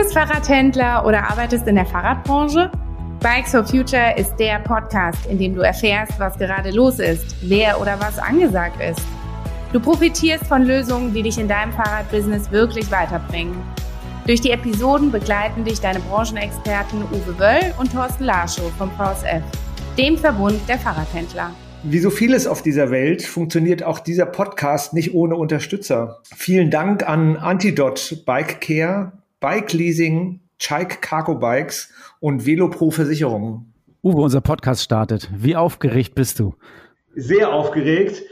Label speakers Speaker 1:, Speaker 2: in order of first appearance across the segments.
Speaker 1: bist Fahrradhändler oder arbeitest in der Fahrradbranche? Bikes for Future ist der Podcast, in dem du erfährst, was gerade los ist, wer oder was angesagt ist. Du profitierst von Lösungen, die dich in deinem Fahrradbusiness wirklich weiterbringen. Durch die Episoden begleiten dich deine Branchenexperten Uwe Wöll und Thorsten Larschow vom VSF, dem Verbund der Fahrradhändler.
Speaker 2: Wie so vieles auf dieser Welt funktioniert auch dieser Podcast nicht ohne Unterstützer. Vielen Dank an Antidot Bike Care, Bike Leasing, Chike Cargo Bikes und Velopro Versicherungen.
Speaker 3: Uwe, unser Podcast startet. Wie aufgeregt bist du?
Speaker 2: Sehr aufgeregt.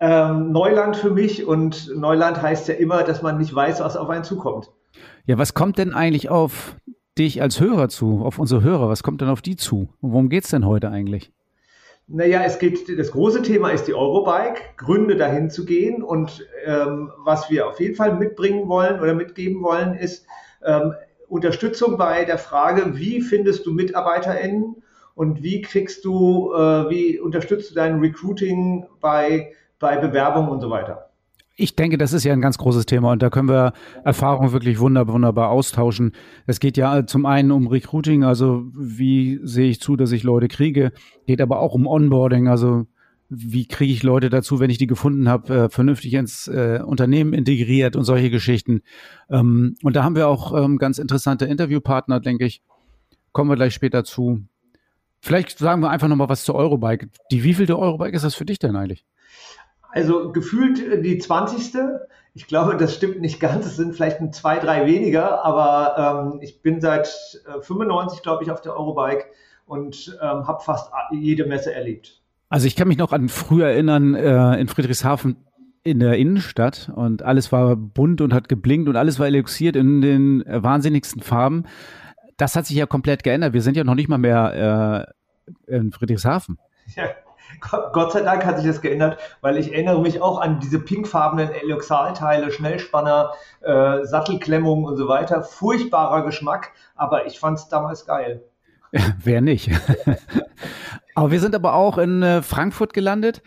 Speaker 2: Ähm, Neuland für mich und Neuland heißt ja immer, dass man nicht weiß, was auf einen zukommt.
Speaker 3: Ja, was kommt denn eigentlich auf dich als Hörer zu, auf unsere Hörer? Was kommt denn auf die zu? Und worum geht es denn heute eigentlich?
Speaker 2: Naja, es geht, das große Thema ist die Eurobike, Gründe dahin zu gehen. Und ähm, was wir auf jeden Fall mitbringen wollen oder mitgeben wollen, ist ähm, Unterstützung bei der Frage, wie findest du MitarbeiterInnen und wie kriegst du, äh, wie unterstützt du dein Recruiting bei, bei Bewerbungen und so weiter.
Speaker 3: Ich denke, das ist ja ein ganz großes Thema und da können wir Erfahrungen wirklich wunderbar, wunderbar austauschen. Es geht ja zum einen um Recruiting, also wie sehe ich zu, dass ich Leute kriege, geht aber auch um Onboarding, also wie kriege ich Leute dazu, wenn ich die gefunden habe, äh, vernünftig ins äh, Unternehmen integriert und solche Geschichten. Ähm, und da haben wir auch ähm, ganz interessante Interviewpartner, denke ich. Kommen wir gleich später zu. Vielleicht sagen wir einfach nochmal was zur Eurobike. Die wievielte Eurobike ist das für dich denn eigentlich?
Speaker 2: Also gefühlt äh, die 20. Ich glaube, das stimmt nicht ganz. Es sind vielleicht ein, zwei, drei weniger, aber ähm, ich bin seit äh, 95, glaube ich, auf der Eurobike und ähm, habe fast jede Messe erlebt.
Speaker 3: Also ich kann mich noch an früher erinnern, äh, in Friedrichshafen in der Innenstadt und alles war bunt und hat geblinkt und alles war eluxiert in den äh, wahnsinnigsten Farben. Das hat sich ja komplett geändert. Wir sind ja noch nicht mal mehr äh, in Friedrichshafen.
Speaker 2: Ja, Gott sei Dank hat sich das geändert, weil ich erinnere mich auch an diese pinkfarbenen Eloxalteile, Schnellspanner, äh, Sattelklemmungen und so weiter. Furchtbarer Geschmack, aber ich fand es damals geil.
Speaker 3: Wer nicht? aber wir sind aber auch in äh, Frankfurt gelandet.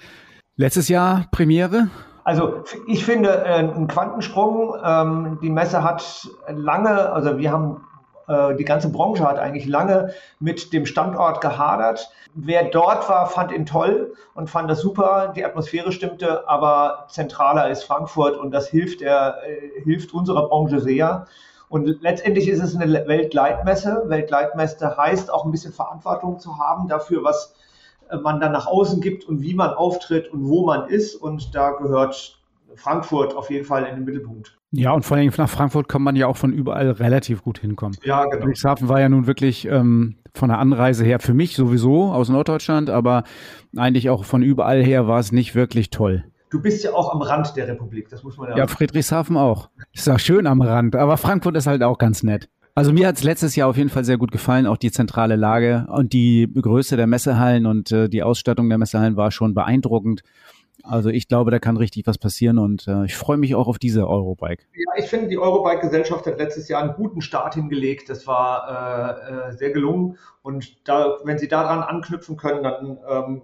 Speaker 3: Letztes Jahr Premiere.
Speaker 2: Also ich finde äh, ein Quantensprung. Ähm, die Messe hat lange, also wir haben äh, die ganze Branche hat eigentlich lange mit dem Standort gehadert. Wer dort war, fand ihn toll und fand das super. Die Atmosphäre stimmte, aber zentraler ist Frankfurt und das hilft, der, äh, hilft unserer Branche sehr. Und letztendlich ist es eine Weltleitmesse. Weltleitmesse heißt auch ein bisschen Verantwortung zu haben dafür, was äh, man dann nach außen gibt und wie man auftritt und wo man ist. Und da gehört Frankfurt auf jeden Fall in den Mittelpunkt.
Speaker 3: Ja, und vor allem nach Frankfurt kann man ja auch von überall relativ gut hinkommen.
Speaker 2: Ja, genau.
Speaker 3: Friedrichshafen war ja nun wirklich ähm, von der Anreise her für mich sowieso aus Norddeutschland, aber eigentlich auch von überall her war es nicht wirklich toll.
Speaker 2: Du bist ja auch am Rand der Republik, das muss man ja.
Speaker 3: Ja, Friedrichshafen auch. Ist auch schön am Rand, aber Frankfurt ist halt auch ganz nett. Also mir hat es letztes Jahr auf jeden Fall sehr gut gefallen, auch die zentrale Lage und die Größe der Messehallen und äh, die Ausstattung der Messehallen war schon beeindruckend. Also ich glaube, da kann richtig was passieren und äh, ich freue mich auch auf diese Eurobike.
Speaker 2: Ja, ich finde, die Eurobike-Gesellschaft hat letztes Jahr einen guten Start hingelegt. Das war äh, äh, sehr gelungen und da, wenn sie daran anknüpfen können, dann ähm,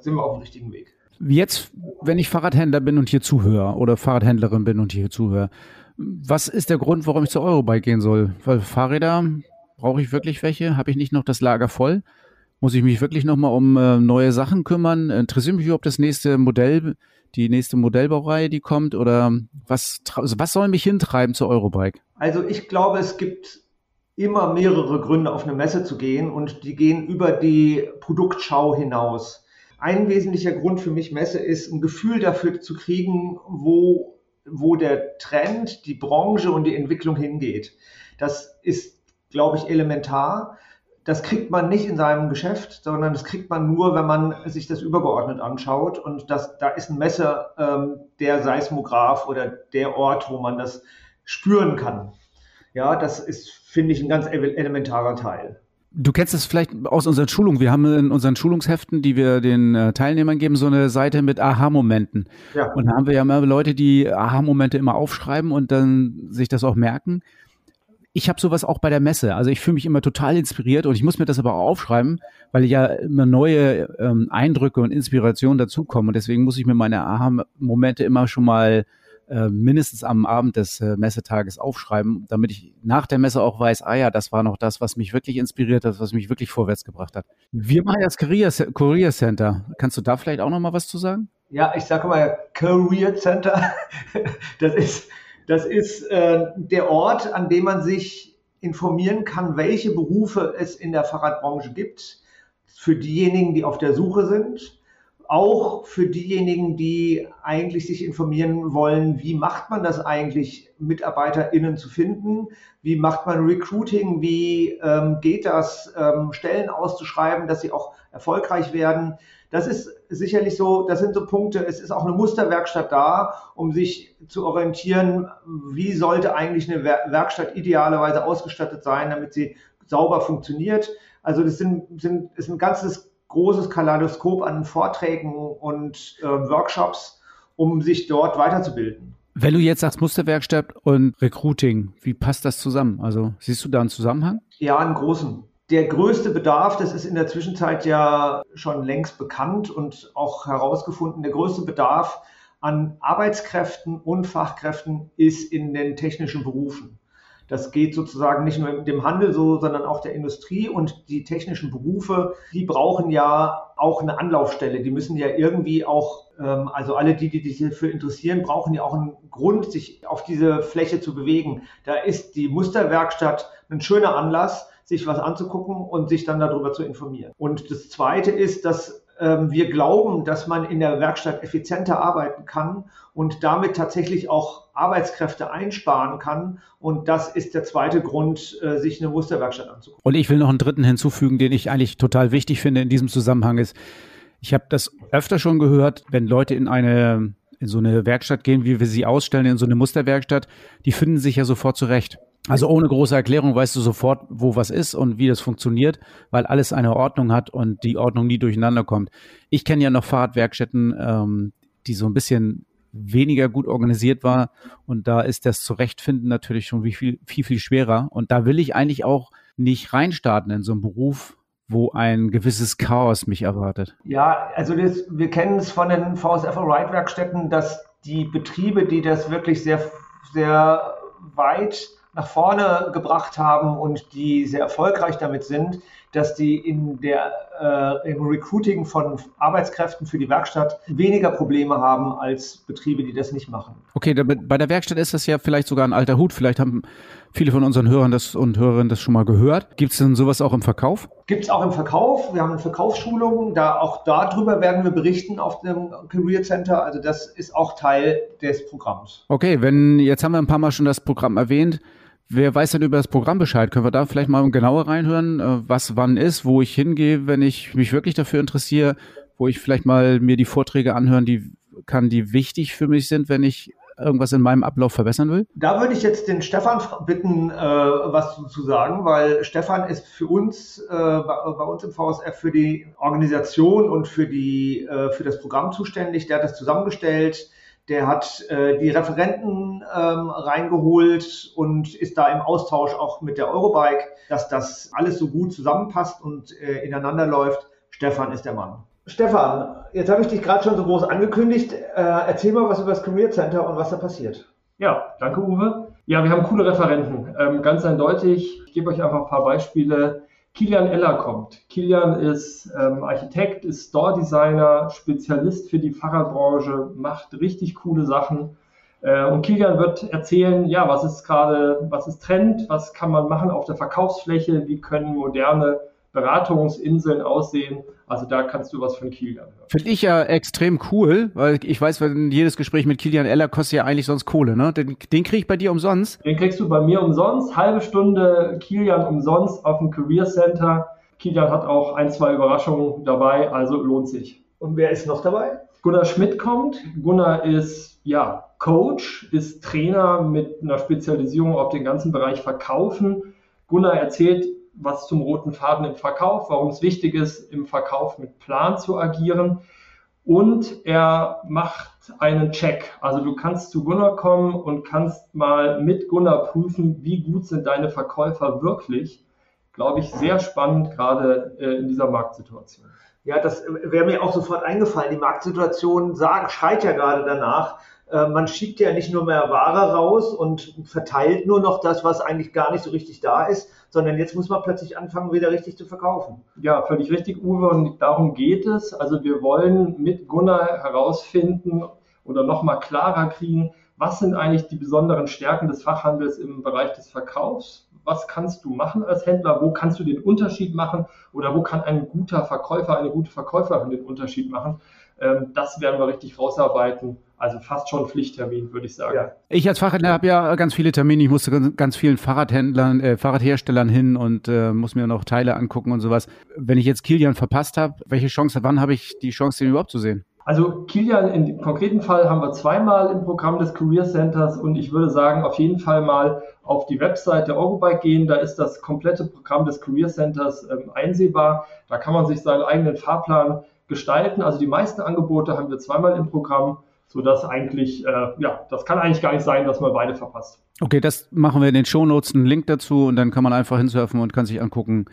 Speaker 2: sind wir auf dem richtigen Weg.
Speaker 3: Jetzt, wenn ich Fahrradhändler bin und hier zuhöre oder Fahrradhändlerin bin und hier zuhöre, was ist der Grund, warum ich zur Eurobike gehen soll? Weil Fahrräder, brauche ich wirklich welche? Habe ich nicht noch das Lager voll? Muss ich mich wirklich nochmal um äh, neue Sachen kümmern? Interessiert mich überhaupt das nächste Modell, die nächste Modellbaureihe, die kommt? Oder was, also was soll mich hintreiben zur Eurobike?
Speaker 2: Also ich glaube, es gibt immer mehrere Gründe, auf eine Messe zu gehen und die gehen über die Produktschau hinaus. Ein wesentlicher Grund für mich Messe ist, ein Gefühl dafür zu kriegen, wo, wo der Trend, die Branche und die Entwicklung hingeht. Das ist, glaube ich, elementar das kriegt man nicht in seinem Geschäft, sondern das kriegt man nur, wenn man sich das übergeordnet anschaut. Und das, da ist ein Messer ähm, der Seismograph oder der Ort, wo man das spüren kann. Ja, das ist, finde ich, ein ganz elementarer Teil.
Speaker 3: Du kennst es vielleicht aus unseren Schulungen. Wir haben in unseren Schulungsheften, die wir den äh, Teilnehmern geben, so eine Seite mit Aha-Momenten. Ja. Und da haben wir ja immer Leute, die Aha-Momente immer aufschreiben und dann sich das auch merken ich habe sowas auch bei der Messe. Also ich fühle mich immer total inspiriert und ich muss mir das aber auch aufschreiben, weil ja immer neue ähm, Eindrücke und Inspirationen dazukommen. Und deswegen muss ich mir meine Aha-Momente immer schon mal äh, mindestens am Abend des äh, Messetages aufschreiben, damit ich nach der Messe auch weiß, ah ja, das war noch das, was mich wirklich inspiriert hat, was mich wirklich vorwärts gebracht hat. Wir machen das Career, Career Center. Kannst du da vielleicht auch noch mal was zu sagen?
Speaker 2: Ja, ich sage mal Career Center. Das ist, das ist äh, der Ort, an dem man sich informieren kann, welche Berufe es in der Fahrradbranche gibt, für diejenigen, die auf der Suche sind auch für diejenigen, die eigentlich sich informieren wollen, wie macht man das eigentlich, MitarbeiterInnen zu finden? Wie macht man Recruiting? Wie ähm, geht das, ähm, Stellen auszuschreiben, dass sie auch erfolgreich werden? Das ist sicherlich so, das sind so Punkte. Es ist auch eine Musterwerkstatt da, um sich zu orientieren, wie sollte eigentlich eine Werkstatt idealerweise ausgestattet sein, damit sie sauber funktioniert. Also das sind, sind, ist ein ganzes großes Kaleidoskop an Vorträgen und äh, Workshops, um sich dort weiterzubilden.
Speaker 3: Wenn du jetzt sagst Musterwerkstatt und Recruiting, wie passt das zusammen? Also siehst du da einen Zusammenhang?
Speaker 2: Ja, einen großen. Der größte Bedarf, das ist in der Zwischenzeit ja schon längst bekannt und auch herausgefunden, der größte Bedarf an Arbeitskräften und Fachkräften ist in den technischen Berufen. Das geht sozusagen nicht nur dem Handel so, sondern auch der Industrie und die technischen Berufe, die brauchen ja auch eine Anlaufstelle. Die müssen ja irgendwie auch, ähm, also alle die, die sich dafür interessieren, brauchen ja auch einen Grund, sich auf diese Fläche zu bewegen. Da ist die Musterwerkstatt ein schöner Anlass, sich was anzugucken und sich dann darüber zu informieren. Und das Zweite ist, dass wir glauben, dass man in der Werkstatt effizienter arbeiten kann und damit tatsächlich auch Arbeitskräfte einsparen kann. Und das ist der zweite Grund, äh, sich eine Musterwerkstatt anzugucken.
Speaker 3: Und ich will noch einen dritten hinzufügen, den ich eigentlich total wichtig finde in diesem Zusammenhang ist, ich habe das öfter schon gehört, wenn Leute in eine in so eine Werkstatt gehen, wie wir sie ausstellen, in so eine Musterwerkstatt, die finden sich ja sofort zurecht. Also ohne große Erklärung weißt du sofort, wo was ist und wie das funktioniert, weil alles eine Ordnung hat und die Ordnung nie durcheinander kommt. Ich kenne ja noch Fahrradwerkstätten, ähm, die so ein bisschen weniger gut organisiert war und da ist das Zurechtfinden natürlich schon viel, viel, viel schwerer und da will ich eigentlich auch nicht reinstarten in so einen Beruf, wo ein gewisses Chaos mich erwartet.
Speaker 2: Ja, also das, wir kennen es von den VSF Ride Werkstätten, dass die Betriebe, die das wirklich sehr, sehr weit nach vorne gebracht haben und die sehr erfolgreich damit sind, dass die in der, äh, im Recruiting von Arbeitskräften für die Werkstatt weniger Probleme haben als Betriebe, die das nicht machen.
Speaker 3: Okay, bei der Werkstatt ist das ja vielleicht sogar ein alter Hut. Vielleicht haben viele von unseren Hörern das und Hörerinnen das schon mal gehört. Gibt es denn sowas auch im Verkauf?
Speaker 2: Gibt es auch im Verkauf. Wir haben Verkaufsschulungen. Da auch darüber werden wir berichten auf dem Career Center. Also das ist auch Teil des Programms.
Speaker 3: Okay, wenn jetzt haben wir ein paar Mal schon das Programm erwähnt. Wer weiß denn über das Programm Bescheid? Können wir da vielleicht mal genauer reinhören, äh, was wann ist, wo ich hingehe, wenn ich mich wirklich dafür interessiere, wo ich vielleicht mal mir die Vorträge anhören, die kann, die wichtig für mich sind, wenn ich irgendwas in meinem Ablauf verbessern will?
Speaker 2: Da würde ich jetzt den Stefan bitten, äh, was zu sagen, weil Stefan ist für uns, äh, bei, uns im VSF für die Organisation und für, die, äh, für das Programm zuständig. Der hat das zusammengestellt der hat äh, die Referenten ähm, reingeholt und ist da im Austausch auch mit der Eurobike, dass das alles so gut zusammenpasst und äh, ineinander läuft. Stefan ist der Mann. Stefan, jetzt habe ich dich gerade schon so groß angekündigt. Äh, erzähl mal was über das Career Center und was da passiert.
Speaker 4: Ja, danke Uwe. Ja, wir haben coole Referenten. Ähm, ganz eindeutig, ich gebe euch einfach ein paar Beispiele. Kilian Eller kommt. Kilian ist ähm, Architekt, ist Store-Designer, Spezialist für die Fahrradbranche, macht richtig coole Sachen. Äh, und Kilian wird erzählen, ja, was ist gerade, was ist Trend, was kann man machen auf der Verkaufsfläche, wie können moderne Beratungsinseln aussehen. Also da kannst du was von Kilian hören.
Speaker 3: Finde ich ja extrem cool, weil ich weiß, wenn jedes Gespräch mit Kilian Eller kostet ja eigentlich sonst Kohle, ne? Den, den kriege ich bei dir umsonst.
Speaker 4: Den kriegst du bei mir umsonst. Halbe Stunde Kilian umsonst auf dem Career Center. Kilian hat auch ein, zwei Überraschungen dabei, also lohnt sich.
Speaker 2: Und wer ist noch dabei?
Speaker 4: Gunnar Schmidt kommt. Gunnar ist ja Coach, ist Trainer mit einer Spezialisierung auf den ganzen Bereich Verkaufen. Gunnar erzählt was zum roten Faden im Verkauf, warum es wichtig ist, im Verkauf mit Plan zu agieren. Und er macht einen Check. Also du kannst zu Gunnar kommen und kannst mal mit Gunnar prüfen, wie gut sind deine Verkäufer wirklich. Glaube ich, sehr spannend, gerade äh, in dieser Marktsituation.
Speaker 2: Ja, das wäre mir auch sofort eingefallen. Die Marktsituation sagt, schreit ja gerade danach, Äh, man schiebt ja nicht nur mehr Ware raus und verteilt nur noch das, was eigentlich gar nicht so richtig da ist, sondern jetzt muss man plötzlich anfangen, wieder richtig zu verkaufen.
Speaker 4: Ja, völlig richtig, Uwe, und darum geht es. Also wir wollen mit Gunnar herausfinden oder nochmal klarer kriegen, was sind eigentlich die besonderen Stärken des Fachhandels im Bereich des Verkaufs? Was kannst du machen als Händler? Wo kannst du den Unterschied machen? Oder wo kann ein guter Verkäufer, eine gute Verkäuferin den Unterschied machen? Ähm, das werden wir richtig rausarbeiten. Also fast schon Pflichttermin, würde ich sagen. Ja.
Speaker 3: Ich als Fahrradhändler habe ja ganz viele Termine. Ich musste ganz vielen Fahrradhändlern, äh, Fahrradherstellern hin und äh, muss mir noch Teile angucken und sowas. Wenn ich jetzt Kilian verpasst habe, welche Chance, wann habe ich die Chance, den überhaupt zu sehen?
Speaker 4: Also Kilian, dem konkreten Fall haben wir zweimal im Programm des Career Centers und ich würde sagen, auf jeden Fall mal auf die Website der Eurobike gehen. Da ist das komplette Programm des Career Centers ähm, einsehbar. Da kann man sich seinen eigenen Fahrplan gestalten. Also die meisten Angebote haben wir zweimal im Programm sodass eigentlich, äh, ja, das kann eigentlich gar nicht sein, dass man beide verpasst.
Speaker 3: Okay, das machen wir in den Shownotes, einen Link dazu und dann kann man einfach hinsurfen und kann sich angucken,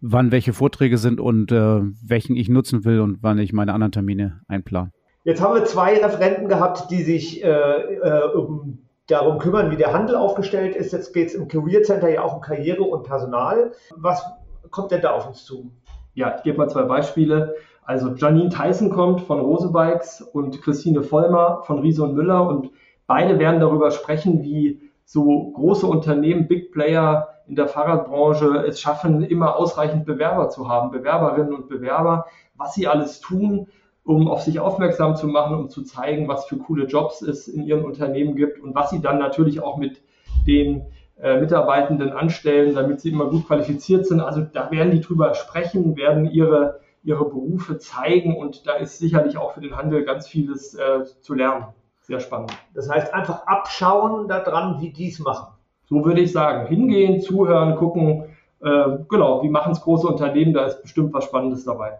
Speaker 3: wann welche Vorträge sind und äh, welchen ich nutzen will und wann ich meine anderen Termine einplane.
Speaker 2: Jetzt haben wir zwei Referenten gehabt, die sich äh, äh um, darum kümmern, wie der Handel aufgestellt ist. Jetzt geht es im Career Center ja auch um Karriere und Personal. Was kommt denn da auf uns zu?
Speaker 4: Ja, ich gebe mal zwei Beispiele. Also Janine Tyson kommt von Rose Bikes und Christine Vollmer von Riese und Müller und beide werden darüber sprechen, wie so große Unternehmen, Big Player in der Fahrradbranche es schaffen, immer ausreichend Bewerber zu haben, Bewerberinnen und Bewerber, was sie alles tun, um auf sich aufmerksam zu machen, um zu zeigen, was für coole Jobs es in ihren Unternehmen gibt und was sie dann natürlich auch mit den äh, Mitarbeitenden anstellen, damit sie immer gut qualifiziert sind. Also da werden die drüber sprechen, werden ihre ihre Berufe zeigen und da ist sicherlich auch für den Handel ganz vieles äh, zu lernen. Sehr spannend.
Speaker 2: Das heißt, einfach abschauen daran, wie die es machen.
Speaker 4: So würde ich sagen. Hingehen, zuhören, gucken, äh, genau, wie machen es große Unternehmen, da ist bestimmt was Spannendes dabei.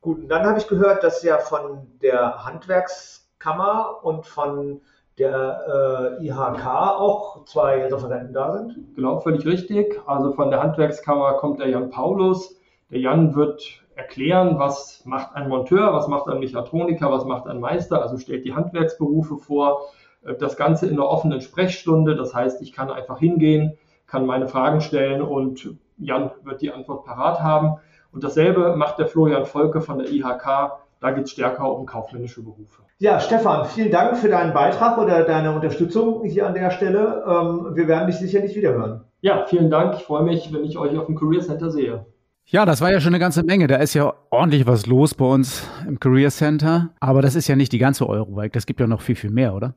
Speaker 2: Gut, und dann habe ich gehört, dass ja von der Handwerkskammer und von der äh, IHK auch zwei Referenten da sind.
Speaker 4: Genau, völlig richtig. Also von der Handwerkskammer kommt der Jan Paulus. Der Jan wird erklären, was macht ein Monteur, was macht ein Mechatroniker, was macht ein Meister, also stellt die Handwerksberufe vor, äh, das Ganze in einer offenen Sprechstunde, das heißt, ich kann einfach hingehen, kann meine Fragen stellen und Jan wird die Antwort parat haben. Und dasselbe macht der Florian Volke von der IHK, da geht es stärker um kaufmännische Berufe.
Speaker 2: Ja, Stefan, vielen Dank für deinen Beitrag oder deine Unterstützung hier an der Stelle. Ähm, wir werden dich sicherlich wiederhören.
Speaker 4: Ja, vielen Dank. Ich freue mich, wenn ich euch auf dem Career Center sehe.
Speaker 3: Ja, das war ja schon eine ganze Menge. Da ist ja ordentlich was los bei uns im Career Center. Aber das ist ja nicht die ganze Eurobike. Das gibt ja noch viel, viel mehr, oder?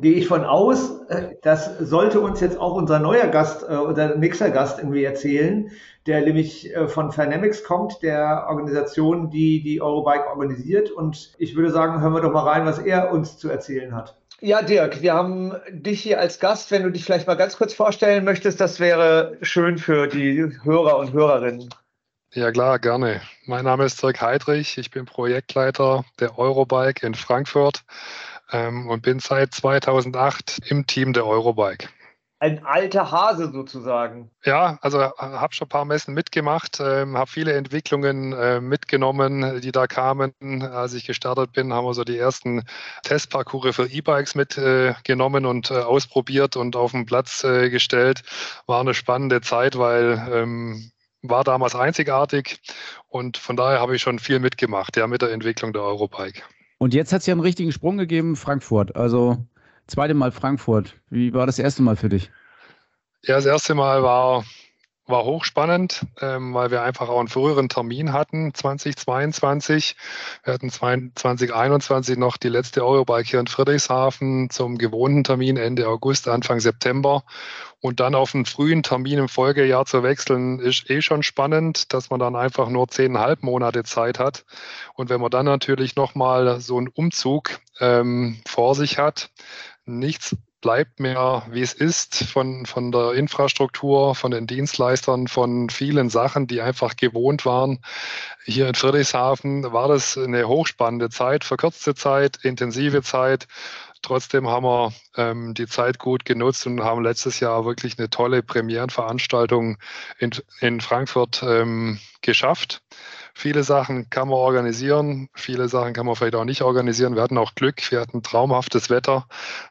Speaker 2: Gehe ich von aus. Äh, das sollte uns jetzt auch unser neuer Gast, äh, unser nächster Gast irgendwie erzählen, der nämlich äh, von Fernamics kommt, der Organisation, die die Eurobike organisiert. Und ich würde sagen, hören wir doch mal rein, was er uns zu erzählen hat.
Speaker 5: Ja, Dirk, wir haben dich hier als Gast. Wenn du dich vielleicht mal ganz kurz vorstellen möchtest, das wäre schön für die Hörer und Hörerinnen.
Speaker 6: Ja klar, gerne. Mein Name ist Dirk Heidrich, ich bin Projektleiter der Eurobike in Frankfurt ähm, und bin seit 2008 im Team der Eurobike.
Speaker 5: Ein alter Hase sozusagen.
Speaker 6: Ja, also äh, habe schon ein paar Messen mitgemacht, ähm, habe viele Entwicklungen äh, mitgenommen, die da kamen. Als ich gestartet bin, haben wir so die ersten Testparcours für E-Bikes mitgenommen äh, und äh, ausprobiert und auf den Platz äh, gestellt. War eine spannende Zeit, weil ähm, war damals einzigartig und von daher habe ich schon viel mitgemacht, ja, mit der Entwicklung der Eurobike.
Speaker 3: Und jetzt hat es ja einen richtigen Sprung gegeben, Frankfurt. Also zweite Mal Frankfurt. Wie war das erste Mal für dich?
Speaker 6: Ja, das erste Mal war war hochspannend, ähm, weil wir einfach auch einen früheren Termin hatten, 2022. Wir hatten 2021 noch die letzte Eurobike hier in Friedrichshafen zum gewohnten Termin Ende August, Anfang September. Und dann auf einen frühen Termin im Folgejahr zu wechseln, ist eh schon spannend, dass man dann einfach nur zehneinhalb Monate Zeit hat. Und wenn man dann natürlich nochmal so einen Umzug ähm, vor sich hat, nichts bleibt mehr, wie es ist, von, von der Infrastruktur, von den Dienstleistern, von vielen Sachen, die einfach gewohnt waren. Hier in Friedrichshafen war das eine hochspannende Zeit, verkürzte Zeit, intensive Zeit. Trotzdem haben wir ähm, die Zeit gut genutzt und haben letztes Jahr wirklich eine tolle Premierenveranstaltung in, in Frankfurt ähm, geschafft Viele Sachen kann man organisieren, viele Sachen kann man vielleicht auch nicht organisieren. Wir hatten auch Glück, wir hatten traumhaftes Wetter.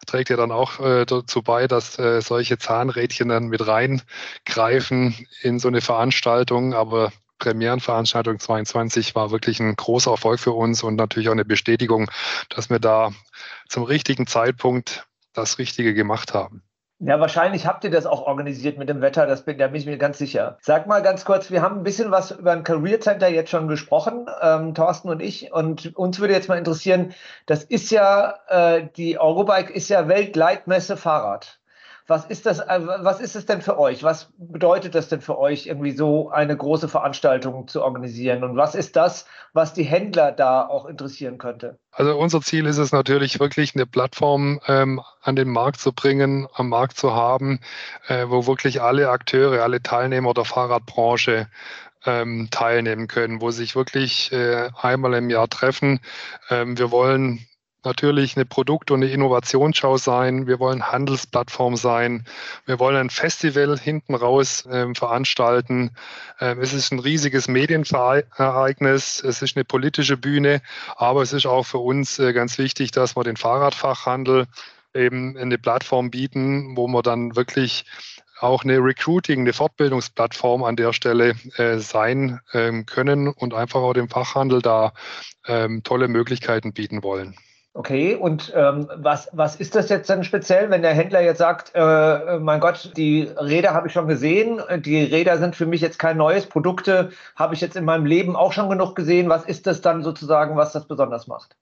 Speaker 6: Trägt ja dann auch äh, dazu bei, dass äh, solche Zahnrädchen dann mit reingreifen in so eine Veranstaltung. Aber Premierenveranstaltung 22 war wirklich ein großer Erfolg für uns und natürlich auch eine Bestätigung, dass wir da zum richtigen Zeitpunkt das Richtige gemacht haben.
Speaker 2: Ja, wahrscheinlich habt ihr das auch organisiert mit dem Wetter, das bin, da bin ich mir ganz sicher. Sag mal ganz kurz, wir haben ein bisschen was über ein Career Center jetzt schon gesprochen, ähm, Thorsten und ich, und uns würde jetzt mal interessieren, das ist ja, äh, die Eurobike ist ja Weltleitmesse Fahrrad. Was ist das, äh, was ist es denn für euch? Was bedeutet das denn für euch, irgendwie so eine große Veranstaltung zu organisieren? Und was ist das, was die Händler da auch interessieren könnte?
Speaker 6: Also unser Ziel ist es natürlich wirklich eine Plattform ähm, an den Markt zu bringen, am Markt zu haben, äh, wo wirklich alle Akteure, alle Teilnehmer der Fahrradbranche ähm, teilnehmen können, wo sich wirklich äh, einmal im Jahr treffen. Ähm, wir wollen natürlich eine Produkt- und eine Innovationsschau sein. Wir wollen Handelsplattform sein. Wir wollen ein Festival hinten raus äh, veranstalten. Ähm, es ist ein riesiges Medienereignis. Es ist eine politische Bühne. Aber es ist auch für uns äh, ganz wichtig, dass wir den Fahrradfachhandel eben eine Plattform bieten, wo wir dann wirklich auch eine Recruiting, eine Fortbildungsplattform an der Stelle äh, sein ähm, können und einfach auch dem Fachhandel da ähm, tolle Möglichkeiten bieten wollen.
Speaker 2: Okay, und ähm, was, was ist das jetzt dann speziell, wenn der Händler jetzt sagt, äh, mein Gott, die Räder habe ich schon gesehen, die Räder sind für mich jetzt kein neues, Produkte habe ich jetzt in meinem Leben auch schon genug gesehen. Was ist das dann sozusagen, was das besonders macht?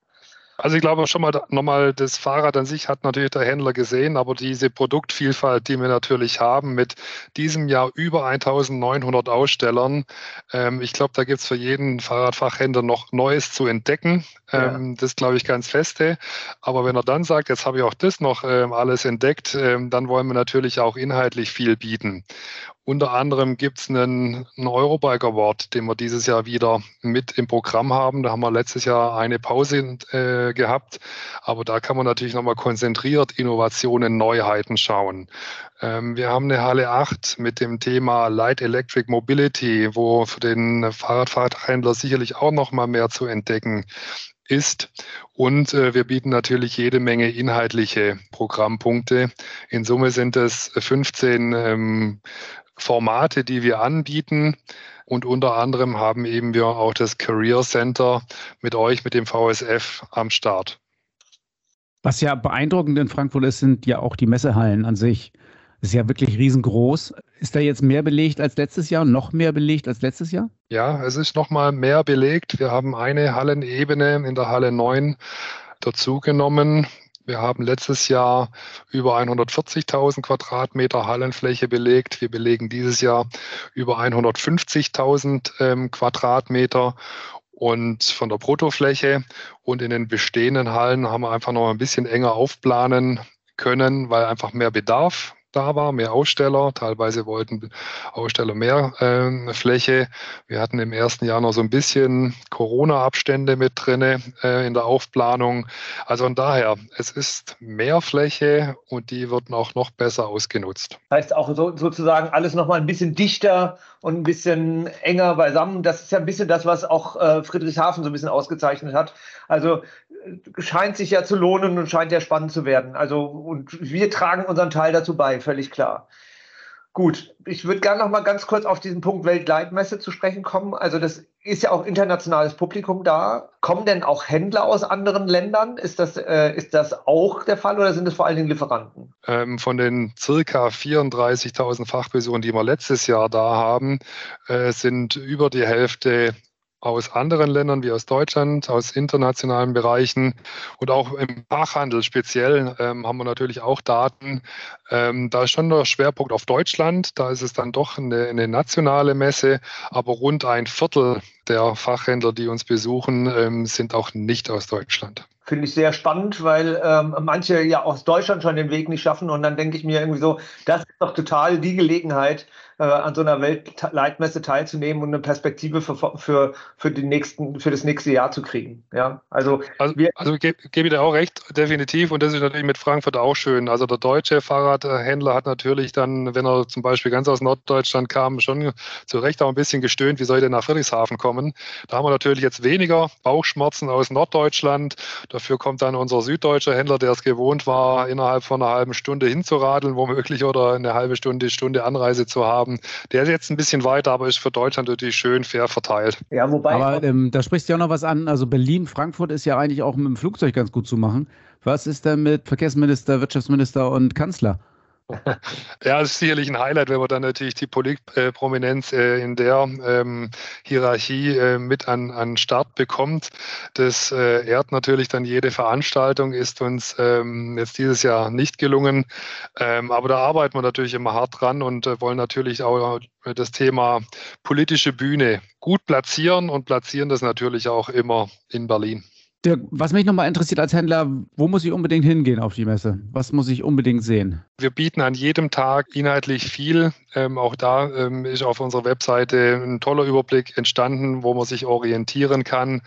Speaker 6: Also ich glaube schon mal nochmal, das Fahrrad an sich hat natürlich der Händler gesehen, aber diese Produktvielfalt, die wir natürlich haben mit diesem Jahr über 1900 Ausstellern, ähm, ich glaube, da gibt es für jeden Fahrradfachhändler noch Neues zu entdecken. Ähm, ja. Das glaube ich ganz feste. Aber wenn er dann sagt, jetzt habe ich auch das noch ähm, alles entdeckt, ähm, dann wollen wir natürlich auch inhaltlich viel bieten. Unter anderem gibt es einen, einen Eurobike Award, den wir dieses Jahr wieder mit im Programm haben. Da haben wir letztes Jahr eine Pause äh, gehabt, aber da kann man natürlich nochmal konzentriert Innovationen, Neuheiten schauen. Ähm, wir haben eine Halle 8 mit dem Thema Light Electric Mobility, wo für den Fahrradfahrhändler sicherlich auch nochmal mehr zu entdecken ist. Und äh, wir bieten natürlich jede Menge inhaltliche Programmpunkte. In Summe sind es 15 ähm, Formate, die wir anbieten. Und unter anderem haben eben wir auch das Career Center mit euch, mit dem VSF am Start.
Speaker 3: Was ja beeindruckend in Frankfurt ist, sind ja auch die Messehallen an sich. Das ist ja wirklich riesengroß. Ist da jetzt mehr belegt als letztes Jahr? Noch mehr belegt als letztes Jahr?
Speaker 6: Ja, es ist noch mal mehr belegt. Wir haben eine Hallenebene in der Halle 9 dazugenommen. Wir haben letztes Jahr über 140.000 Quadratmeter Hallenfläche belegt. Wir belegen dieses Jahr über 150.000 ähm, Quadratmeter und von der Bruttofläche. Und in den bestehenden Hallen haben wir einfach noch ein bisschen enger aufplanen können, weil einfach mehr Bedarf da war, mehr Aussteller. Teilweise wollten Aussteller mehr äh, Fläche. Wir hatten im ersten Jahr noch so ein bisschen Corona-Abstände mit drinne äh, in der Aufplanung. Also von daher, es ist mehr Fläche und die wird auch noch besser ausgenutzt.
Speaker 2: Heißt auch so, sozusagen alles noch mal ein bisschen dichter und ein bisschen enger beisammen. Das ist ja ein bisschen das, was auch äh, Friedrichshafen so ein bisschen ausgezeichnet hat. Also äh, scheint sich ja zu lohnen und scheint ja spannend zu werden. Also und wir tragen unseren Teil dazu bei völlig klar. Gut, ich würde gerne noch mal ganz kurz auf diesen Punkt Weltleitmesse zu sprechen kommen. Also das ist ja auch internationales Publikum da. Kommen denn auch Händler aus anderen Ländern? Ist das, äh, ist das auch der Fall oder sind es vor allen Dingen Lieferanten?
Speaker 6: Ähm, von den circa 34.000 Fachpersonen, die wir letztes Jahr da haben, äh, sind über die Hälfte aus anderen Ländern wie aus Deutschland, aus internationalen Bereichen und auch im Fachhandel speziell ähm, haben wir natürlich auch Daten. Ähm, da ist schon der Schwerpunkt auf Deutschland, da ist es dann doch eine, eine nationale Messe, aber rund ein Viertel der Fachhändler, die uns besuchen, ähm, sind auch nicht aus Deutschland.
Speaker 2: Finde ich sehr spannend, weil ähm, manche ja aus Deutschland schon den Weg nicht schaffen und dann denke ich mir irgendwie so, das ist doch total die Gelegenheit,
Speaker 5: äh, an so einer Weltleitmesse teilzunehmen und eine Perspektive für, für, für, die nächsten, für das nächste Jahr zu kriegen. Ja, also,
Speaker 6: also, wir, also gebe geb ich dir auch recht, definitiv. Und das ist natürlich mit Frankfurt auch schön. Also der deutsche Fahrradhändler hat natürlich dann, wenn er zum Beispiel ganz aus Norddeutschland kam, schon zu Recht auch ein bisschen gestöhnt, wie soll ich denn nach Friedrichshafen kommen. Da haben wir natürlich jetzt weniger Bauchschmerzen aus Norddeutschland. Dafür kommt dann unser süddeutscher Händler, der es gewohnt war, innerhalb von einer halben Stunde hinzuradeln, womöglich oder eine halbe Stunde, Stunde Anreise zu haben. Der ist jetzt ein bisschen weiter, aber ist für Deutschland natürlich schön fair verteilt.
Speaker 3: Ja, wobei. Aber ähm, da sprichst du ja auch noch was an. Also Berlin, Frankfurt ist ja eigentlich auch mit dem Flugzeug ganz gut zu machen. Was ist denn mit Verkehrsminister, Wirtschaftsminister und Kanzler?
Speaker 6: Ja, ist sicherlich ein Highlight, wenn man dann natürlich die Politprominenz äh, in der ähm, Hierarchie äh, mit an, an Start bekommt. Das äh, ehrt natürlich dann jede Veranstaltung, ist uns ähm, jetzt dieses Jahr nicht gelungen. Ähm, aber da arbeiten wir natürlich immer hart dran und äh, wollen natürlich auch das Thema politische Bühne gut platzieren und platzieren das natürlich auch immer in Berlin.
Speaker 3: Dirk, was mich nochmal interessiert als Händler, wo muss ich unbedingt hingehen auf die Messe? Was muss ich unbedingt sehen?
Speaker 6: Wir bieten an jedem Tag inhaltlich viel. Ähm, auch da ähm, ist auf unserer Webseite ein toller Überblick entstanden, wo man sich orientieren kann.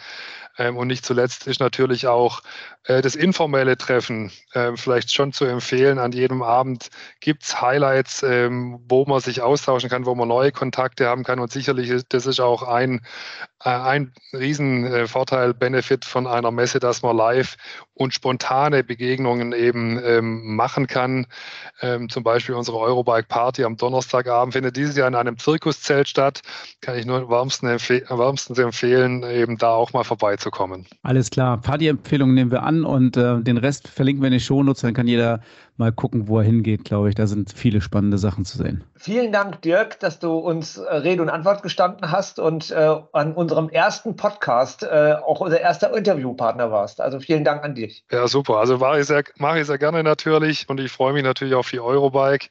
Speaker 6: Ähm, und nicht zuletzt ist natürlich auch äh, das informelle Treffen äh, vielleicht schon zu empfehlen. An jedem Abend gibt es Highlights, ähm, wo man sich austauschen kann, wo man neue Kontakte haben kann. Und sicherlich, ist, das ist auch ein, äh, ein Riesenvorteil, äh, Benefit von einer Messe, dass man live und spontane Begegnungen eben ähm, machen kann. Ähm, zum Beispiel unsere Eurobike Party am Donnerstagabend findet dieses Jahr in einem Zirkuszelt statt. Kann ich nur wärmsten empfe wärmstens empfehlen, eben da auch mal vorbeizukommen.
Speaker 3: Alles klar. Partyempfehlungen nehmen wir an und äh, den Rest verlinken wir in den Shownotes. Dann kann jeder mal gucken, wo er hingeht, glaube ich. Da sind viele spannende Sachen zu sehen.
Speaker 5: Vielen Dank, Dirk, dass du uns äh, Rede und Antwort gestanden hast und äh, an unserem ersten Podcast äh, auch unser erster Interviewpartner warst. Also vielen Dank an dich.
Speaker 6: Ja, super. Also mache ich, sehr, mache ich sehr gerne natürlich und ich freue mich natürlich auf die Eurobike,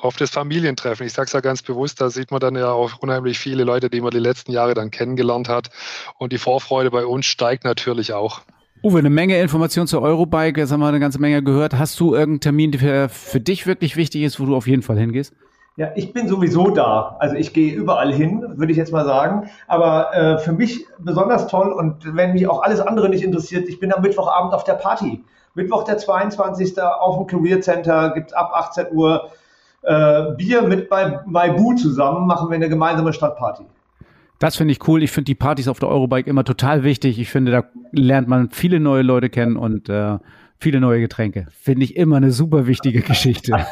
Speaker 6: auf das Familientreffen. Ich sage es ja ganz bewusst, da sieht man dann ja auch unheimlich viele Leute, die man die letzten Jahre dann kennengelernt hat. Und die Vorfreude bei uns steigt natürlich auch.
Speaker 3: Uwe, eine Menge Informationen zur Eurobike, jetzt haben wir eine ganze Menge gehört. Hast du irgendeinen Termin, der für dich wirklich wichtig ist, wo du auf jeden Fall hingehst?
Speaker 2: Ja, ich bin sowieso da. Also ich gehe überall hin, würde ich jetzt mal sagen. Aber äh, für mich besonders toll und wenn mich auch alles andere nicht interessiert, ich bin am Mittwochabend auf der Party. Mittwoch der 22. auf dem Career Center gibt ab 18 Uhr äh, Bier mit bei Maibu zusammen, machen wir eine gemeinsame Stadtparty.
Speaker 3: Das finde ich cool. Ich finde die Partys auf der Eurobike immer total wichtig. Ich finde, da lernt man viele neue Leute kennen und äh, viele neue Getränke. Finde ich immer eine super wichtige Geschichte.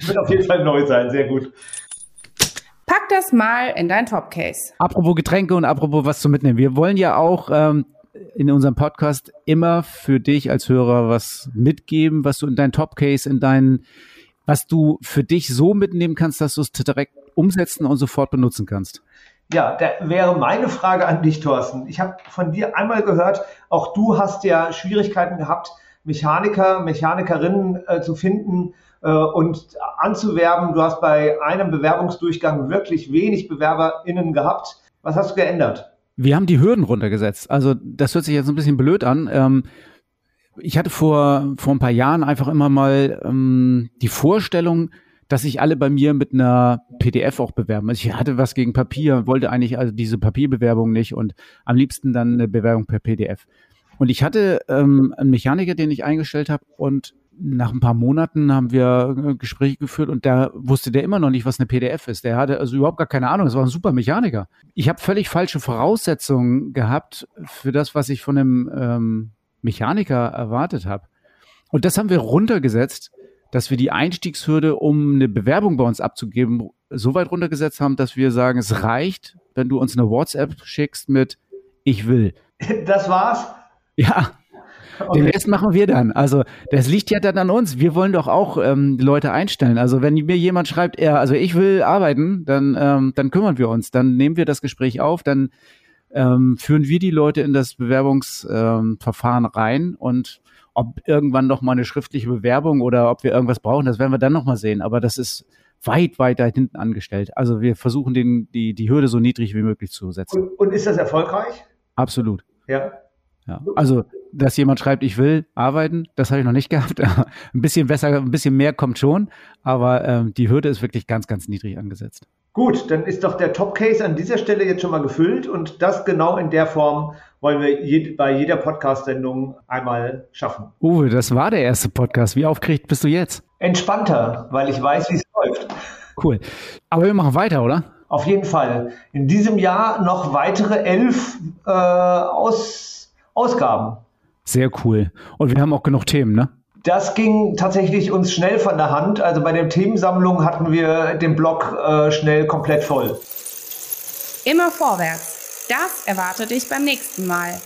Speaker 2: Wird auf jeden Fall neu sein, sehr gut.
Speaker 1: Pack das mal in dein Topcase.
Speaker 3: Apropos Getränke und apropos was zu mitnehmen. Wir wollen ja auch ähm, in unserem Podcast immer für dich als Hörer was mitgeben, was du in dein Topcase, in deinen, was du für dich so mitnehmen kannst, dass du es direkt umsetzen und sofort benutzen kannst.
Speaker 2: Ja, da wäre meine Frage an dich, Thorsten. Ich habe von dir einmal gehört, auch du hast ja Schwierigkeiten gehabt, Mechaniker, Mechanikerinnen äh, zu finden äh, und anzuwerben. Du hast bei einem Bewerbungsdurchgang wirklich wenig BewerberInnen gehabt. Was hast du geändert?
Speaker 3: Wir haben die Hürden runtergesetzt. Also das hört sich jetzt ein bisschen blöd an. Ähm, ich hatte vor, vor ein paar Jahren einfach immer mal ähm, die Vorstellung, dass sich alle bei mir mit einer PDF auch bewerben. Also ich hatte was gegen Papier, wollte eigentlich also diese Papierbewerbung nicht und am liebsten dann eine Bewerbung per PDF. Und ich hatte ähm, einen Mechaniker, den ich eingestellt habe und nach ein paar Monaten haben wir äh, Gespräche geführt und da wusste der immer noch nicht, was eine PDF ist. Der hatte also überhaupt gar keine Ahnung. Das war ein super Mechaniker. Ich habe völlig falsche Voraussetzungen gehabt für das, was ich von einem ähm, Mechaniker erwartet habe. Und das haben wir runtergesetzt dass wir die Einstiegshürde, um eine Bewerbung bei uns abzugeben, so weit runtergesetzt haben, dass wir sagen, es reicht, wenn du uns eine WhatsApp schickst mit Ich will.
Speaker 2: Das war's?
Speaker 3: Ja. Okay. Den Rest machen wir dann. Also das liegt ja dann an uns. Wir wollen doch auch ähm, Leute einstellen. Also wenn mir jemand schreibt, er, also ich will arbeiten, dann, ähm, dann kümmern wir uns. Dann nehmen wir das Gespräch auf, dann ähm, führen wir die Leute in das Bewerbungsverfahren rein und ob irgendwann noch mal eine schriftliche Bewerbung oder ob wir irgendwas brauchen, das werden wir dann noch mal sehen. Aber das ist weit, weit da hinten angestellt. Also wir versuchen den, die, die Hürde so niedrig wie möglich zu setzen.
Speaker 2: Und, und ist das erfolgreich?
Speaker 3: Absolut.
Speaker 2: Ja.
Speaker 3: Ja. Also, dass jemand schreibt, ich will arbeiten, das habe ich noch nicht gehabt. ein bisschen besser, ein bisschen mehr kommt schon, aber ähm, die Hürde ist wirklich ganz, ganz niedrig angesetzt.
Speaker 2: Gut, dann ist doch der Top-Case an dieser Stelle jetzt schon mal gefüllt und das genau in der Form wollen wir je, bei jeder Podcast-Sendung einmal schaffen.
Speaker 3: Uwe, das war der erste Podcast. Wie aufgeregt bist du jetzt?
Speaker 2: Entspannter, weil ich weiß, wie es läuft.
Speaker 3: Cool. Aber wir machen weiter, oder?
Speaker 2: Auf jeden Fall. In diesem Jahr noch weitere elf äh, Aus, Ausgaben.
Speaker 3: Sehr cool. Und wir haben auch genug Themen, ne?
Speaker 2: Das ging tatsächlich uns schnell von der Hand. Also bei der Themensammlung hatten wir den Blog äh, schnell komplett voll.
Speaker 1: Immer vorwärts. Das erwartet dich beim nächsten Mal.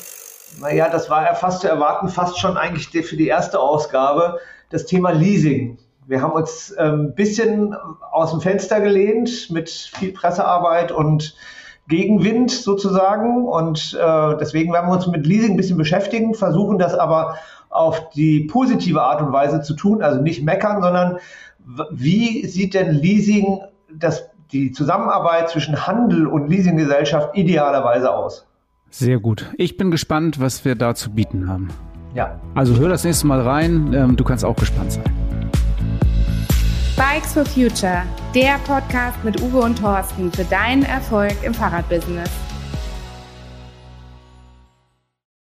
Speaker 2: Naja, das war ja fast zu erwarten, fast schon eigentlich für die erste Ausgabe, das Thema Leasing. Wir haben uns ein ähm, bisschen aus dem Fenster gelehnt mit viel Pressearbeit und Gegenwind sozusagen. Und äh, deswegen werden wir uns mit Leasing ein bisschen beschäftigen, versuchen das aber auf die positive Art und Weise zu tun, also nicht meckern, sondern wie sieht denn Leasing, das, die Zusammenarbeit zwischen Handel und Leasinggesellschaft idealerweise aus?
Speaker 3: Sehr gut. Ich bin gespannt, was wir da zu bieten haben.
Speaker 2: Ja.
Speaker 3: Also hör das nächste Mal rein. Ähm, du kannst auch gespannt sein.
Speaker 1: Bikes for Future, der Podcast mit Uwe und Thorsten für deinen Erfolg im Fahrradbusiness.